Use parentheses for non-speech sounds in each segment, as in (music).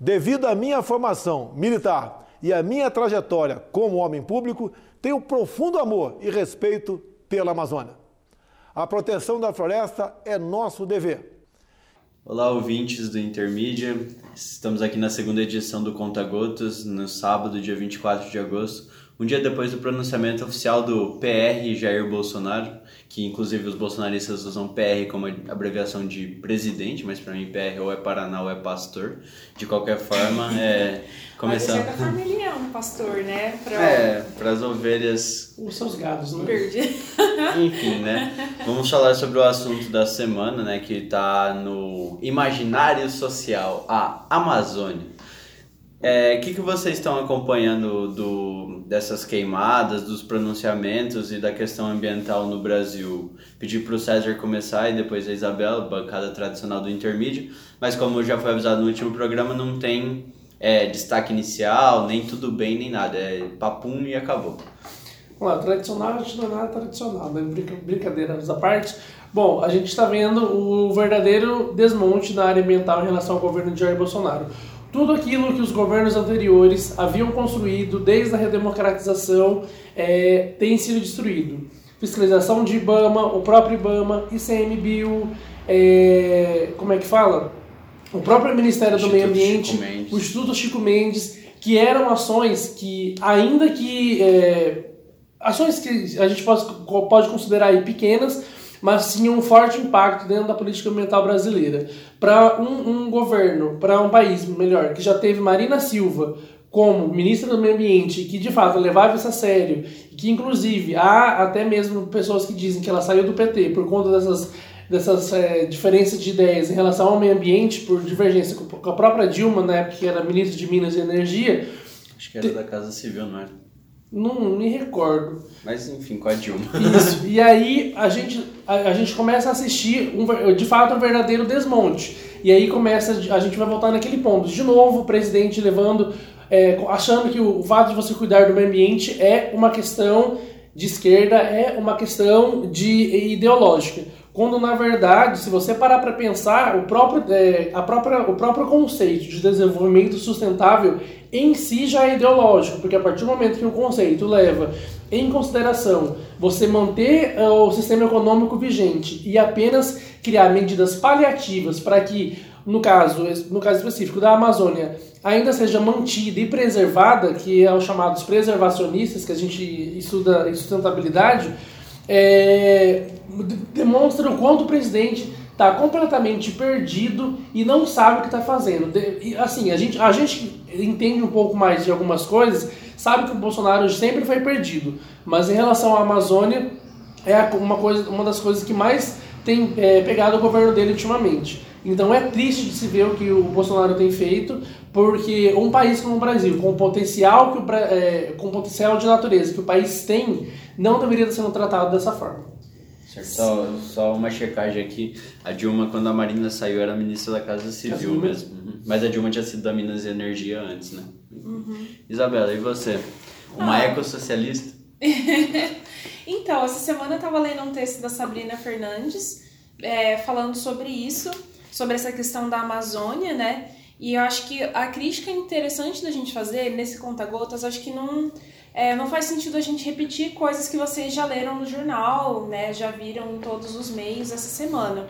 Devido à minha formação militar e à minha trajetória como homem público, tenho profundo amor e respeito pela Amazônia. A proteção da floresta é nosso dever. Olá, ouvintes do Intermídia. Estamos aqui na segunda edição do Conta Gotas, no sábado, dia 24 de agosto, um dia depois do pronunciamento oficial do PR Jair Bolsonaro, que inclusive os bolsonaristas usam PR como abreviação de presidente, mas para mim PR ou é Paraná ou é pastor. De qualquer forma, (laughs) é. Começando... Mas certa forma ele é um pastor, né? Pra... É, para as ovelhas. Os seus gados, né? Perdi. (laughs) Enfim, né? Vamos falar sobre o assunto da semana, né? Que está no imaginário social, a Amazônia. O é, que, que vocês estão acompanhando do, dessas queimadas, dos pronunciamentos e da questão ambiental no Brasil? Pedir para o César começar e depois a Isabela, bancada tradicional do intermídio, mas como já foi avisado no último programa, não tem é, destaque inicial, nem tudo bem, nem nada. É papum e acabou. Bom, tradicional a gente não é nada tradicional, né? Brincadeiras à parte. Bom, a gente está vendo o verdadeiro desmonte na área ambiental em relação ao governo de Jair Bolsonaro. Tudo aquilo que os governos anteriores haviam construído desde a redemocratização é, tem sido destruído. Fiscalização de IBAMA, o próprio IBAMA, ICMBio, é, como é que fala? O próprio Ministério do Meio Ambiente, o Instituto Chico Mendes, que eram ações que, ainda que. É, ações que a gente pode, pode considerar aí pequenas, mas tinham um forte impacto dentro da política ambiental brasileira. Para um, um governo, para um país, melhor, que já teve Marina Silva como ministra do Meio Ambiente, que de fato levava isso a sério, que inclusive há até mesmo pessoas que dizem que ela saiu do PT por conta dessas, dessas é, diferenças de ideias em relação ao meio ambiente, por divergência com a própria Dilma, na época que era ministra de Minas e Energia. Acho que era da Casa Civil, não era? Não me recordo. Mas enfim, com a Dilma. Isso. E aí a gente, a, a, gente começa a assistir um, de fato um verdadeiro desmonte. E aí começa, a gente vai voltar naquele ponto. De novo, o presidente levando, é, achando que o, fato de você cuidar do meio ambiente é uma questão de esquerda, é uma questão de ideológica. Quando na verdade, se você parar para pensar, o próprio, é, a própria, o próprio conceito de desenvolvimento sustentável em si já é ideológico, porque a partir do momento que o conceito leva em consideração você manter uh, o sistema econômico vigente e apenas criar medidas paliativas para que, no caso, no caso específico da Amazônia, ainda seja mantida e preservada, que é os chamados preservacionistas, que a gente estuda em sustentabilidade, é, demonstra o quanto o presidente está completamente perdido e não sabe o que está fazendo. Assim, a gente, a gente entende um pouco mais de algumas coisas, sabe que o Bolsonaro sempre foi perdido, mas em relação à Amazônia é uma, coisa, uma das coisas que mais tem é, pegado o governo dele ultimamente. Então é triste de se ver o que o Bolsonaro tem feito, porque um país como o Brasil, com o potencial que o, é, com o potencial de natureza que o país tem, não deveria estar sendo tratado dessa forma. Só, só uma checagem aqui. A Dilma, quando a Marina saiu, era ministra da Casa Civil mesmo. Uhum. Mas a Dilma tinha sido da Minas e Energia antes, né? Uhum. Isabela, e você? Uma ah. ecossocialista? (laughs) então, essa semana eu estava lendo um texto da Sabrina Fernandes é, falando sobre isso, sobre essa questão da Amazônia, né? E eu acho que a crítica interessante da gente fazer nesse conta-gotas, acho que não é, não faz sentido a gente repetir coisas que vocês já leram no jornal, né, já viram em todos os meios essa semana.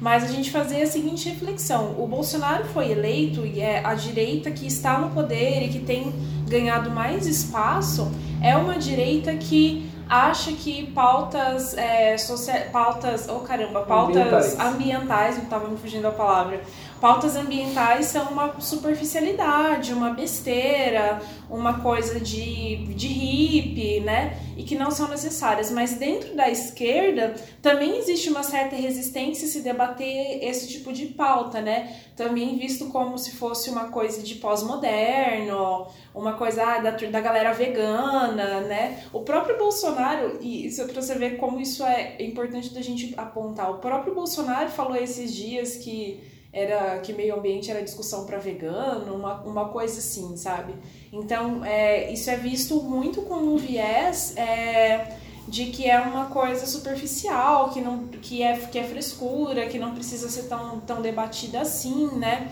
Mas a gente fazer a seguinte reflexão: o Bolsonaro foi eleito e é a direita que está no poder e que tem ganhado mais espaço é uma direita que acha que pautas é, social, pautas, oh caramba, pautas ambientais, ambientais não estava me fugindo a palavra, pautas ambientais são uma superficialidade, uma besteira, uma coisa de, de hippie, né? E que não são necessárias. Mas dentro da esquerda também existe uma certa resistência a se debater esse tipo de pauta, né? Também visto como se fosse uma coisa de pós-moderno, uma coisa ah, da, da galera vegana, né? O próprio Bolsonaro, e isso é pra você ver como isso é importante da gente apontar, o próprio Bolsonaro falou esses dias que era que meio ambiente era discussão para vegano, uma, uma coisa assim, sabe? Então, é, isso é visto muito como um viés é, de que é uma coisa superficial, que, não, que, é, que é frescura, que não precisa ser tão, tão debatida assim, né?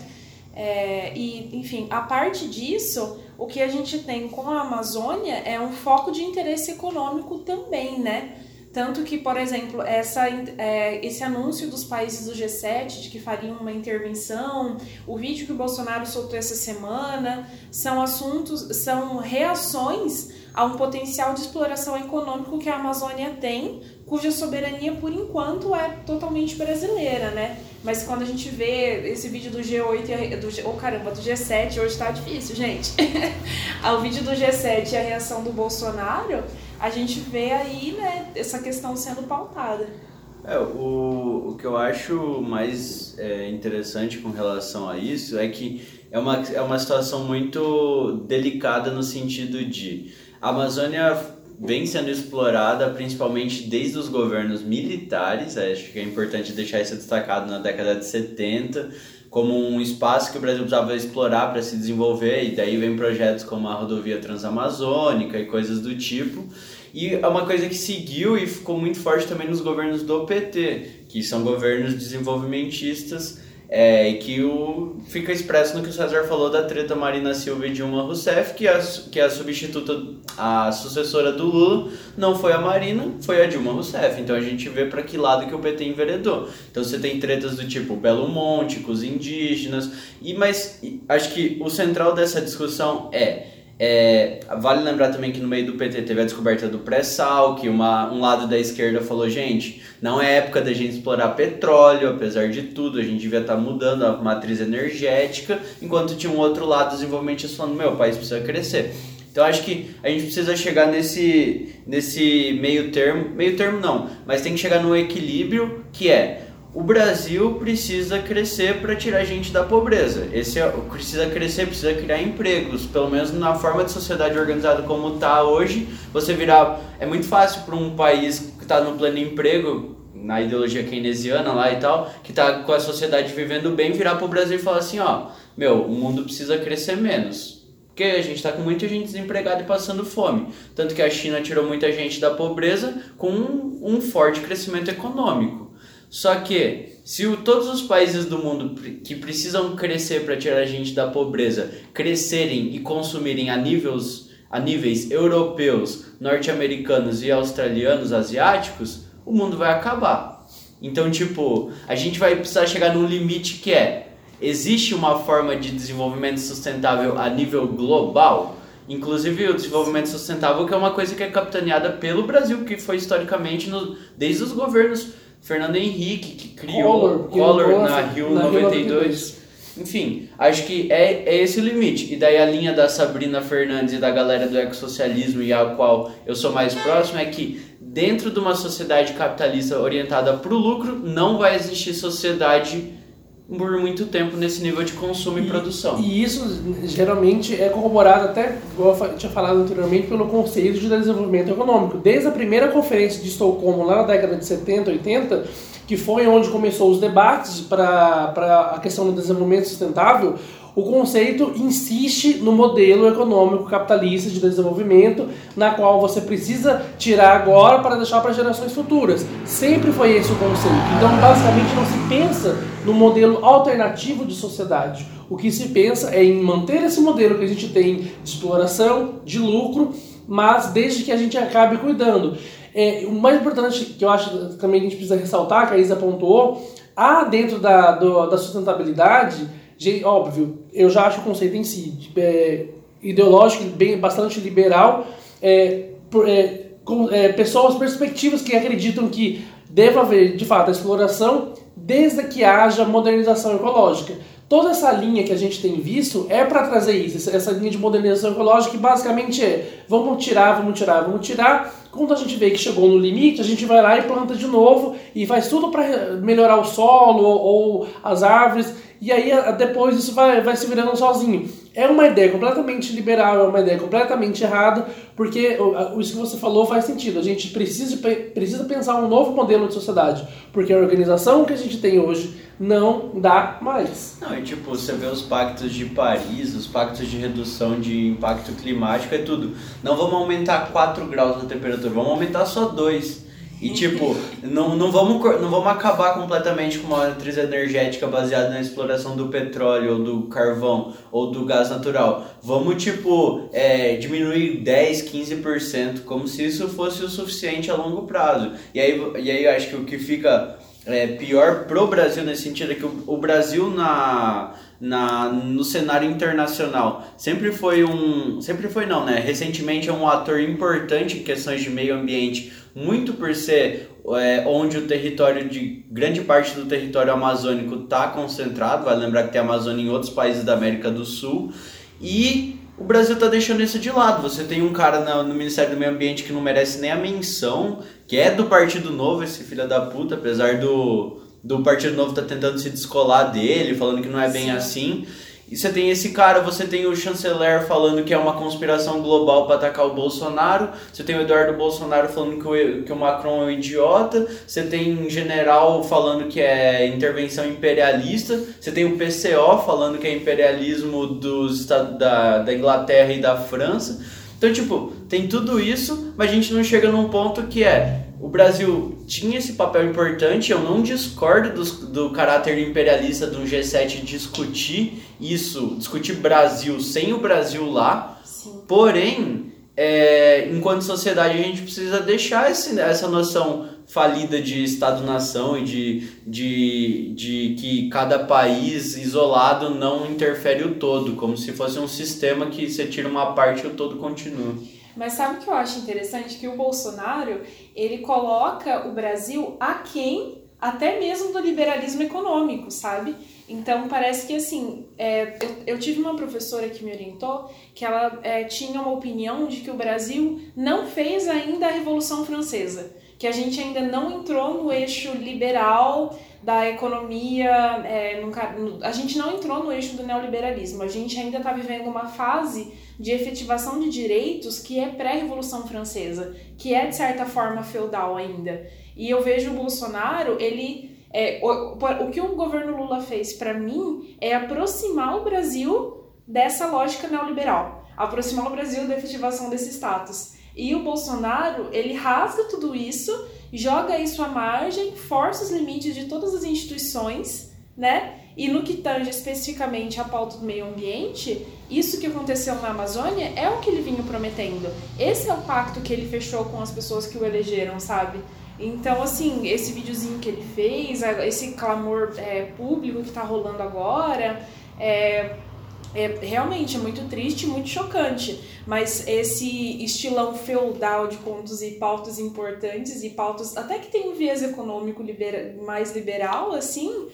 É, e, enfim, a parte disso, o que a gente tem com a Amazônia é um foco de interesse econômico também, né? Tanto que, por exemplo, essa, é, esse anúncio dos países do G7 de que fariam uma intervenção, o vídeo que o Bolsonaro soltou essa semana, são assuntos, são reações a um potencial de exploração econômico que a Amazônia tem, cuja soberania, por enquanto, é totalmente brasileira, né? Mas quando a gente vê esse vídeo do G8 do oh, caramba, do G7, hoje tá difícil, gente. (laughs) o vídeo do G7 e a reação do Bolsonaro, a gente vê aí, né, essa questão sendo pautada. É, o, o que eu acho mais é, interessante com relação a isso é que é uma, é uma situação muito delicada no sentido de a Amazônia vem sendo explorada principalmente desde os governos militares, acho que é importante deixar isso destacado na década de 70, como um espaço que o Brasil precisava explorar para se desenvolver, e daí vem projetos como a rodovia transamazônica e coisas do tipo. E é uma coisa que seguiu e ficou muito forte também nos governos do PT, que são governos desenvolvimentistas é, que o, fica expresso no que o César falou da treta Marina Silva e Dilma Rousseff, que a, que a substituta, a sucessora do Lula, não foi a Marina, foi a Dilma Rousseff. Então a gente vê para que lado que o PT enveredou. Então você tem tretas do tipo Belo Monte, com os indígenas, e mas acho que o central dessa discussão é é, vale lembrar também que no meio do PT teve a descoberta do pré-sal, que uma, um lado da esquerda falou, gente, não é época da gente explorar petróleo, apesar de tudo, a gente devia estar tá mudando a matriz energética, enquanto tinha um outro lado desenvolvimentista falando, meu, o país precisa crescer. Então acho que a gente precisa chegar nesse, nesse meio termo, meio termo não, mas tem que chegar no equilíbrio que é o Brasil precisa crescer para tirar gente da pobreza. Esse é, precisa crescer, precisa criar empregos. Pelo menos na forma de sociedade organizada como está hoje, você virar. É muito fácil para um país que está no plano de emprego, na ideologia keynesiana lá e tal, que está com a sociedade vivendo bem, virar para o Brasil e falar assim: ó, meu, o mundo precisa crescer menos. Porque a gente está com muita gente desempregada e passando fome. Tanto que a China tirou muita gente da pobreza com um, um forte crescimento econômico. Só que, se o, todos os países do mundo que precisam crescer para tirar a gente da pobreza crescerem e consumirem a níveis, a níveis europeus, norte-americanos e australianos, asiáticos, o mundo vai acabar. Então, tipo, a gente vai precisar chegar num limite que é: existe uma forma de desenvolvimento sustentável a nível global? Inclusive o desenvolvimento sustentável, que é uma coisa que é capitaneada pelo Brasil, que foi historicamente no, desde os governos Fernando Henrique, que criou Collor, Collor na Rio 92. 92. Enfim, acho que é, é esse o limite. E daí a linha da Sabrina Fernandes e da galera do ecossocialismo e a qual eu sou mais próximo é que dentro de uma sociedade capitalista orientada para o lucro, não vai existir sociedade por muito tempo nesse nível de consumo e, e, produção. E isso geralmente é corroborado até, como eu tinha falado anteriormente, pelo conceito de desenvolvimento econômico. Desde a primeira conferência de Estocolmo, lá na década de 70, 80, que foi onde começou os debates para a questão do desenvolvimento sustentável, o conceito insiste no modelo econômico capitalista de desenvolvimento, na qual você precisa tirar agora para deixar para gerações futuras. Sempre foi esse o conceito. Então, basicamente, não se pensa no modelo alternativo de sociedade. O que se pensa é em manter esse modelo que a gente tem de exploração, de lucro, mas desde que a gente acabe cuidando. É, o mais importante que eu acho também que a gente precisa ressaltar, que a Isa apontou, há dentro da, do, da sustentabilidade óbvio, eu já acho o conceito em si é, ideológico, bem, bastante liberal, é, é, com, é, pessoas, perspectivas que acreditam que deva haver, de fato, a exploração desde que haja modernização ecológica. Toda essa linha que a gente tem visto é para trazer isso, essa linha de modernização ecológica que basicamente é vamos tirar, vamos tirar, vamos tirar. Quando a gente vê que chegou no limite, a gente vai lá e planta de novo e faz tudo para melhorar o solo ou, ou as árvores e aí depois isso vai, vai se virando sozinho. É uma ideia completamente liberal, é uma ideia completamente errada, porque isso que você falou faz sentido. A gente precisa, precisa pensar um novo modelo de sociedade, porque a organização que a gente tem hoje não dá mais. Não, e tipo, você vê os pactos de Paris, os pactos de redução de impacto climático, é tudo. Não vamos aumentar 4 graus na temperatura, vamos aumentar só 2. E tipo, não, não, vamos, não vamos acabar completamente com uma matriz energética baseada na exploração do petróleo, ou do carvão, ou do gás natural. Vamos, tipo, é, diminuir 10, 15%, como se isso fosse o suficiente a longo prazo. E aí, e aí eu acho que o que fica é, pior pro Brasil nesse sentido é que o, o Brasil na na, no cenário internacional. Sempre foi um. Sempre foi não, né? Recentemente é um ator importante em questões de meio ambiente, muito por ser é, onde o território de. grande parte do território amazônico está concentrado. Vai lembrar que tem Amazônia em outros países da América do Sul. E o Brasil está deixando isso de lado. Você tem um cara no, no, Ministério do Meio Ambiente que não merece nem a menção, que é do Partido Novo, esse filho da puta, apesar do, do Partido Novo tá tentando se descolar dele, falando que não é bem Sim. assim. E você tem esse cara, você tem o chanceler falando que é uma conspiração global para atacar o Bolsonaro, você tem o Eduardo Bolsonaro falando que o, que o Macron é um idiota, você tem um general falando que é intervenção imperialista, você tem o PCO falando que é imperialismo dos, da, da Inglaterra e da França. Então, tipo, tem tudo isso, mas a gente não chega num ponto que é o Brasil tinha esse papel importante, eu não discordo do, do caráter imperialista do G7 discutir isso, discutir Brasil sem o Brasil lá, Sim. porém, é, enquanto sociedade a gente precisa deixar esse, essa noção falida de Estado-nação e de, de, de que cada país isolado não interfere o todo, como se fosse um sistema que você tira uma parte e o todo continua. Mas sabe o que eu acho interessante? Que o Bolsonaro, ele coloca o Brasil aquém até mesmo do liberalismo econômico, sabe? Então parece que assim, é, eu, eu, tive uma professora que me orientou que ela é, tinha uma opinião de que o Brasil não fez ainda a Revolução Francesa, que a gente ainda não entrou no eixo liberal da economia, é, a gente não entrou no eixo do neoliberalismo, a gente ainda está vivendo uma fase de efetivação de direitos que é pré-revolução francesa, que é de certa forma feudal ainda. E eu vejo o Bolsonaro, ele é, o, o que o governo Lula fez para mim é aproximar o Brasil dessa lógica neoliberal, aproximar o Brasil da efetivação desse status. E o Bolsonaro, ele rasga tudo isso, joga isso à margem, força os limites de todas as instituições, né? E no que tange especificamente a pauta do meio ambiente, isso que aconteceu na Amazônia é o que ele vinha prometendo. Esse é o pacto que ele fechou com as pessoas que o elegeram, sabe? Então, assim, esse videozinho que ele fez, esse clamor é, público que tá rolando agora, é, é realmente é muito triste, muito chocante. Mas esse estilão feudal de e pautas importantes e pautas até que tem um viés econômico libera, mais liberal, assim,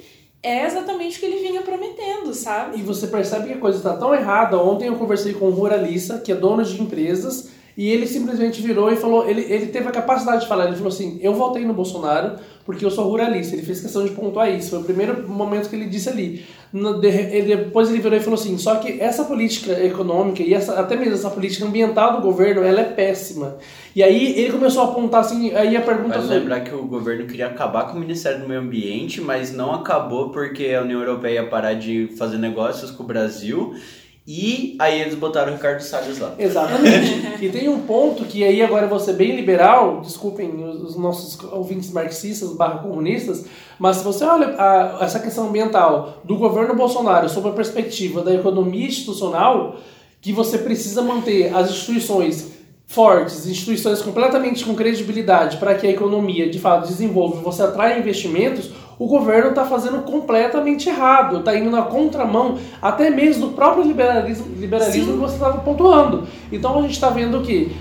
é exatamente o que ele vinha prometendo, sabe? E você percebe que a coisa está tão errada. Ontem eu conversei com um ruralista que é dono de empresas e ele simplesmente virou e falou, ele, ele teve a capacidade de falar, ele falou assim, eu votei no Bolsonaro porque eu sou ruralista. Ele fez questão de pontuar isso. Foi o primeiro momento que ele disse ali. Ele, depois ele virou e falou assim, só que essa política econômica e essa, até mesmo essa política ambiental do governo, ela é péssima. E aí ele começou a apontar assim, aí a pergunta Vale foi... lembrar que o governo queria acabar com o Ministério do Meio Ambiente, mas não acabou porque a União Europeia ia parar de fazer negócios com o Brasil e aí eles botaram o Ricardo Salles lá. Exatamente. (laughs) e tem um ponto que aí agora eu vou ser bem liberal, desculpem os nossos ouvintes marxistas barra comunistas, mas se você olha a, essa questão ambiental do governo Bolsonaro sob a perspectiva da economia institucional, que você precisa manter as instituições fortes, instituições completamente com credibilidade para que a economia de fato desenvolva e você atrai investimentos, o governo está fazendo completamente errado, está indo na contramão até mesmo do próprio liberalismo, liberalismo que você estava pontuando. Então a gente está vendo que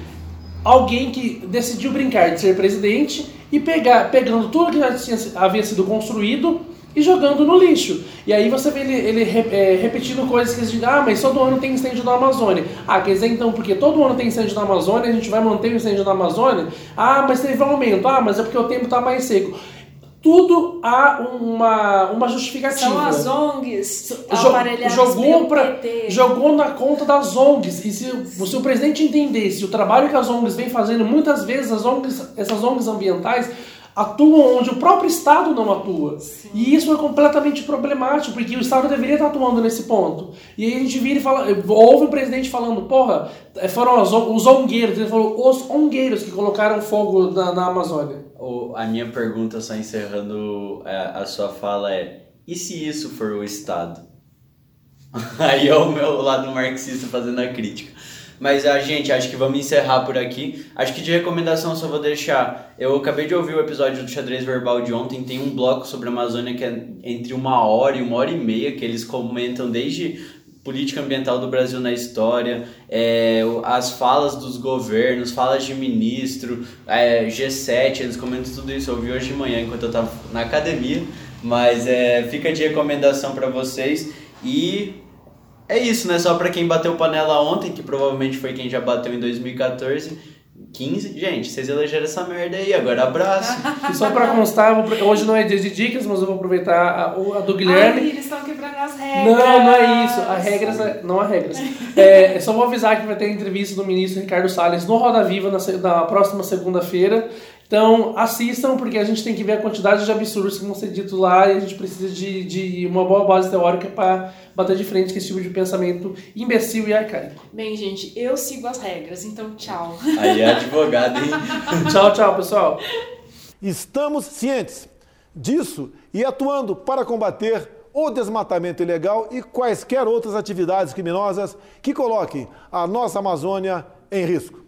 alguém que decidiu brincar de ser presidente e pegar, pegando tudo que já tinha, havia sido construído e jogando no lixo. E aí você vê ele, ele é, repetindo coisas que dizem, ah, mas todo ano tem incêndio na Amazônia. Ah, quer dizer então, porque todo ano tem incêndio na Amazônia, a gente vai manter o incêndio na Amazônia? Ah, mas teve um aumento. Ah, mas é porque o tempo está mais seco tudo há uma, uma justificativa. São as ONGs jogou, pra, jogou na conta das ONGs. E se, se o presidente entendesse o trabalho que as ONGs vem fazendo, muitas vezes as ONGs, essas ONGs ambientais atuam onde o próprio Estado não atua. Sim. E isso é completamente problemático, porque o Estado deveria estar atuando nesse ponto. E aí a gente vira e fala, ouve o presidente falando, porra, foram os, os ongueiros, ele falou, os ongueiros que colocaram fogo na, na Amazônia. a minha pergunta, só encerrando é, a sua fala, é: e se isso for o Estado? (laughs) Aí é o meu lado marxista fazendo a crítica. Mas a gente, acho que vamos encerrar por aqui. Acho que de recomendação só vou deixar. Eu acabei de ouvir o episódio do Xadrez Verbal de ontem. Tem um bloco sobre a Amazônia que é entre uma hora e uma hora e meia, que eles comentam desde política ambiental do Brasil na história, é, as falas dos governos, falas de ministro, é, G7, eles comentam tudo isso. Eu ouvi hoje de manhã enquanto eu estava na academia. Mas é, fica de recomendação para vocês. E é isso, né? Só pra quem bateu panela ontem, que provavelmente foi quem já bateu em 2014, 15. Gente, vocês elegeram essa merda aí, agora abraço. E só pra constar, vou hoje não é dia de dicas, mas eu vou aproveitar a, o- a do Ai, Guilherme. eles estão quebrando as regras. Não, não é isso. Há regras, é- não há regras. É, só vou avisar que vai ter entrevista do ministro Ricardo Salles no Roda Viva na, na próxima segunda-feira. Então assistam, porque a gente tem que ver a quantidade de absurdos que vão ser ditos lá e a gente precisa de, de uma boa base teórica para bater de frente com esse tipo de pensamento imbecil e arcaico. Bem, gente, eu sigo as regras, então tchau. Aí é advogado, hein? (laughs) Tchau, tchau, pessoal. Estamos cientes disso e atuando para combater o desmatamento ilegal e quaisquer outras atividades criminosas que coloquem a nossa Amazônia em risco.